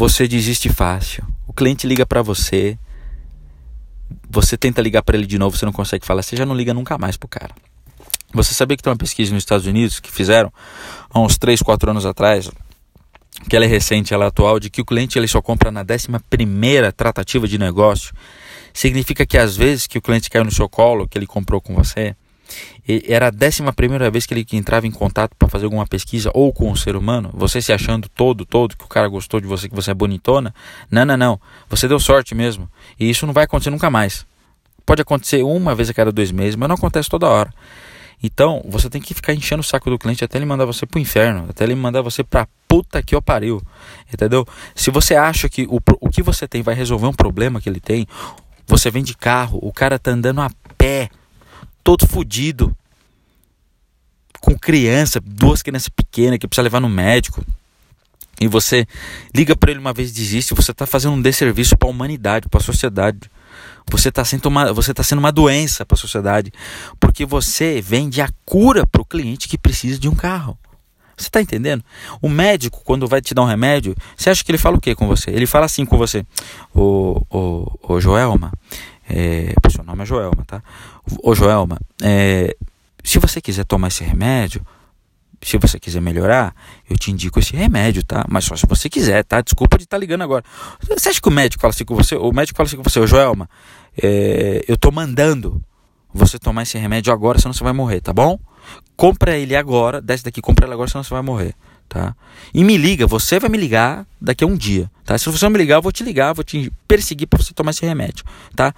você desiste fácil. O cliente liga para você, você tenta ligar para ele de novo, você não consegue falar, você já não liga nunca mais pro cara. Você sabia que tem uma pesquisa nos Estados Unidos que fizeram há uns 3, 4 anos atrás, que ela é recente, ela é atual, de que o cliente ele só compra na 11 primeira tratativa de negócio. Significa que às vezes que o cliente caiu no seu colo, que ele comprou com você, era a décima primeira vez que ele entrava em contato para fazer alguma pesquisa ou com o um ser humano, você se achando todo, todo, que o cara gostou de você, que você é bonitona. Não, não, não. Você deu sorte mesmo. E isso não vai acontecer nunca mais. Pode acontecer uma vez a cada dois meses, mas não acontece toda hora. Então, você tem que ficar enchendo o saco do cliente até ele mandar você pro inferno, até ele mandar você pra puta que o pariu. Entendeu? Se você acha que o, o que você tem vai resolver um problema que ele tem, você vem de carro, o cara tá andando a pé todo fodido, com criança, duas crianças pequenas que precisa levar no médico, e você liga para ele uma vez e desiste, você está fazendo um desserviço para a humanidade, para a sociedade. Você está sendo uma, você tá sendo uma doença para a sociedade, porque você vende a cura para o cliente que precisa de um carro. Você está entendendo? O médico, quando vai te dar um remédio, você acha que ele fala o que com você? Ele fala assim com você: Ô, ô, ô Joelma, é, seu nome é Joelma, tá? Ô Joelma, é, se você quiser tomar esse remédio, se você quiser melhorar, eu te indico esse remédio, tá? Mas só se você quiser, tá? Desculpa de estar tá ligando agora. Você acha que o médico fala assim com você? O médico fala assim com você, ô Joelma, é, eu tô mandando você tomar esse remédio agora, senão você vai morrer, tá bom? Compra ele agora, desce daqui, compra ele agora, senão você vai morrer tá? E me liga, você vai me ligar daqui a um dia, tá? Se você não me ligar, eu vou te ligar, vou te perseguir para você tomar esse remédio, tá?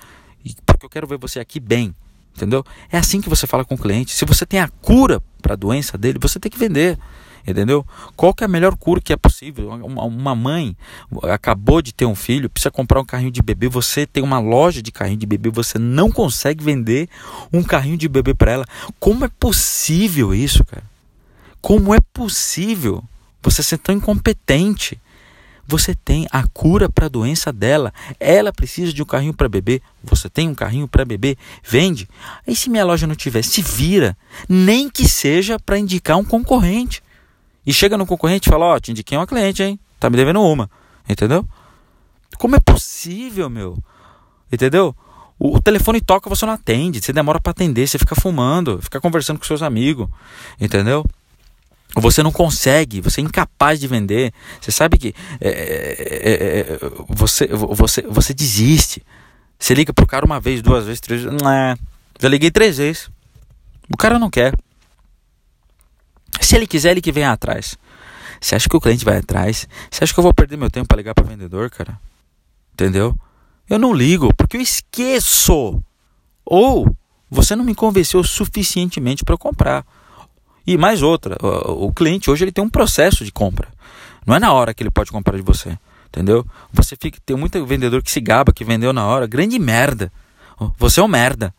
Porque eu quero ver você aqui bem, entendeu? É assim que você fala com o cliente. Se você tem a cura para a doença dele, você tem que vender. Entendeu? Qual que é a melhor cura que é possível? Uma mãe acabou de ter um filho, precisa comprar um carrinho de bebê, você tem uma loja de carrinho de bebê, você não consegue vender um carrinho de bebê para ela. Como é possível isso, cara? Como é possível você ser tão incompetente? Você tem a cura para a doença dela. Ela precisa de um carrinho para beber. Você tem um carrinho para beber. Vende. Aí se minha loja não tiver, se vira. Nem que seja para indicar um concorrente. E chega no concorrente e fala: Ó, oh, te indiquei uma cliente, hein? Tá me devendo uma. Entendeu? Como é possível, meu? Entendeu? O telefone toca, você não atende. Você demora para atender. Você fica fumando, fica conversando com seus amigos. Entendeu? Você não consegue, você é incapaz de vender. Você sabe que é, é, é, é você, você, você desiste. Você liga pro cara uma vez, duas vezes, três vezes. É, já liguei três vezes. O cara não quer. Se ele quiser, ele que vem atrás. Você acha que o cliente vai atrás? Você acha que eu vou perder meu tempo para ligar para vendedor, cara? Entendeu? Eu não ligo porque eu esqueço. Ou você não me convenceu suficientemente para comprar. E mais outra, o, cliente hoje ele tem um processo de compra. Não é na hora que ele pode comprar de você, entendeu? Você fica tem muito vendedor que se gaba que vendeu na hora, grande merda. Você é um merda.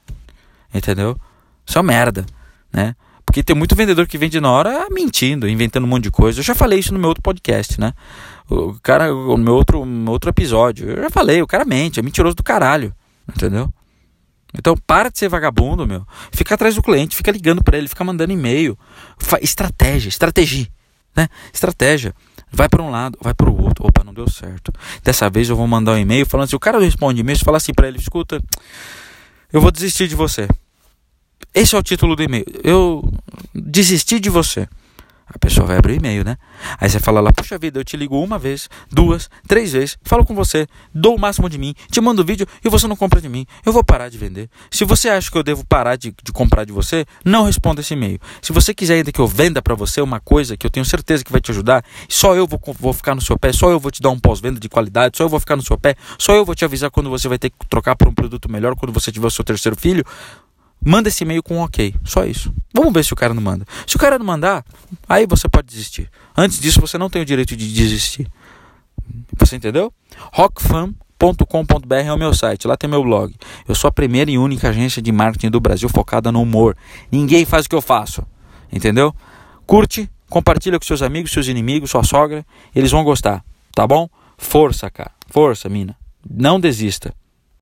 Entendeu? Você é um merda, né? Porque tem muito vendedor que vende na hora mentindo, inventando um monte de coisa. Eu já falei isso no meu outro podcast, né? O cara, no meu outro, no outro episódio, eu já falei, o cara mente, é mentiroso do caralho, entendeu? Então para de ser vagabundo, meu. Fica atrás do cliente, fica ligando para ele, fica mandando e-mail. Estratégia, estratégia, né? Estratégia. Vai para um lado, vai para o outro. Opa, não deu certo. Dessa vez eu vou mandar um e-mail falando assim, o cara responde e-mail, fala assim para ele, escuta, eu vou desistir de você. Esse é o título do e-mail. Eu desisti de você. A pessoa vai abrir o e-mail, né? Aí você fala lá, puxa vida, eu te ligo uma vez, duas, três vezes, falo com você, dou o máximo de mim, te mando vídeo e você não compra de mim. Eu vou parar de vender. Se você acha que eu devo parar de, de comprar de você, não responda esse e-mail. Se você quiser ainda que eu venda para você uma coisa que eu tenho certeza que vai te ajudar, só eu vou, vou ficar no seu pé, só eu vou te dar um pós-venda de qualidade, só eu vou ficar no seu pé, só eu vou te avisar quando você vai ter que trocar por um produto melhor, quando você tiver o seu terceiro filho, Manda esse e-mail com um ok. Só isso. Vamos ver se o cara não manda. Se o cara não mandar, aí você pode desistir. Antes disso, você não tem o direito de desistir. Você entendeu? rockfan.com.br é o meu site. Lá tem meu blog. Eu sou a primeira e única agência de marketing do Brasil focada no humor. Ninguém faz o que eu faço. Entendeu? Curte, compartilha com seus amigos, seus inimigos, sua sogra. Eles vão gostar. Tá bom? Força, cara. Força, mina. Não desista.